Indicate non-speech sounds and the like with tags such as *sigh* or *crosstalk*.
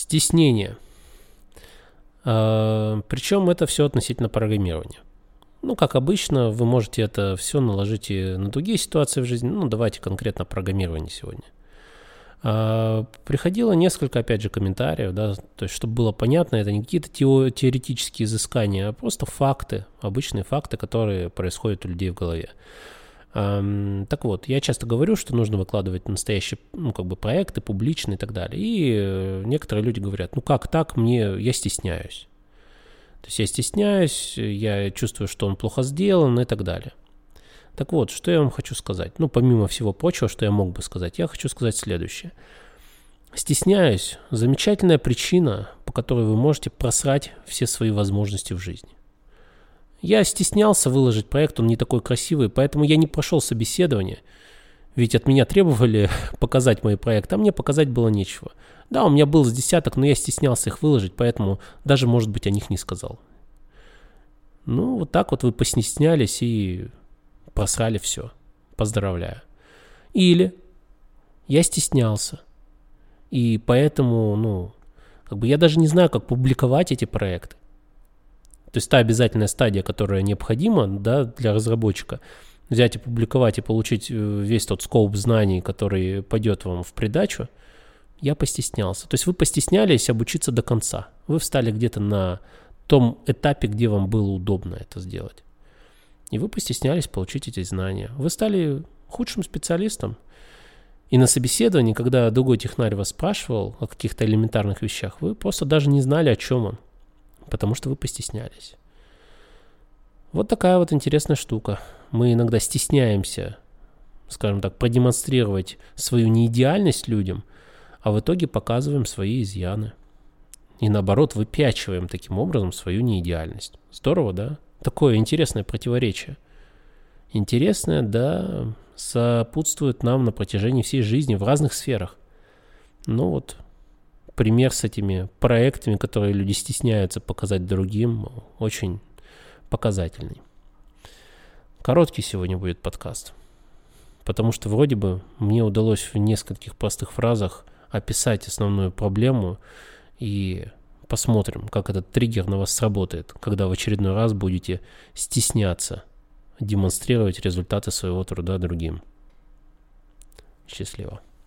Стеснение. А, Причем это все относительно программирования. Ну, как обычно, вы можете это все наложить и на другие ситуации в жизни. Ну, давайте конкретно программирование сегодня. А, приходило несколько, опять же, комментариев, да, то есть, чтобы было понятно, это не какие-то теоретические изыскания, а просто факты, обычные факты, которые происходят у людей в голове. Так вот, я часто говорю, что нужно выкладывать настоящие, ну, как бы проекты, публичные и так далее. И э, некоторые люди говорят, ну как так, мне, я стесняюсь. То есть я стесняюсь, я чувствую, что он плохо сделан и так далее. Так вот, что я вам хочу сказать? Ну, помимо всего прочего, что я мог бы сказать, я хочу сказать следующее. Стесняюсь – замечательная причина, по которой вы можете просрать все свои возможности в жизни. Я стеснялся выложить проект, он не такой красивый, поэтому я не прошел собеседование. Ведь от меня требовали *laughs* показать мои проекты, а мне показать было нечего. Да, у меня был с десяток, но я стеснялся их выложить, поэтому даже, может быть, о них не сказал. Ну, вот так вот вы постеснялись и просрали все. Поздравляю. Или я стеснялся. И поэтому, ну, как бы я даже не знаю, как публиковать эти проекты. То есть та обязательная стадия, которая необходима да, для разработчика, взять и публиковать и получить э, весь тот скоп знаний, который пойдет вам в придачу, я постеснялся. То есть вы постеснялись обучиться до конца. Вы встали где-то на том этапе, где вам было удобно это сделать. И вы постеснялись получить эти знания. Вы стали худшим специалистом. И на собеседовании, когда другой технарь вас спрашивал о каких-то элементарных вещах, вы просто даже не знали, о чем он потому что вы постеснялись. Вот такая вот интересная штука. Мы иногда стесняемся, скажем так, продемонстрировать свою неидеальность людям, а в итоге показываем свои изъяны. И наоборот, выпячиваем таким образом свою неидеальность. Здорово, да? Такое интересное противоречие. Интересное, да, сопутствует нам на протяжении всей жизни в разных сферах. Ну вот, пример с этими проектами, которые люди стесняются показать другим, очень показательный. Короткий сегодня будет подкаст, потому что вроде бы мне удалось в нескольких простых фразах описать основную проблему и посмотрим, как этот триггер на вас сработает, когда в очередной раз будете стесняться демонстрировать результаты своего труда другим. Счастливо.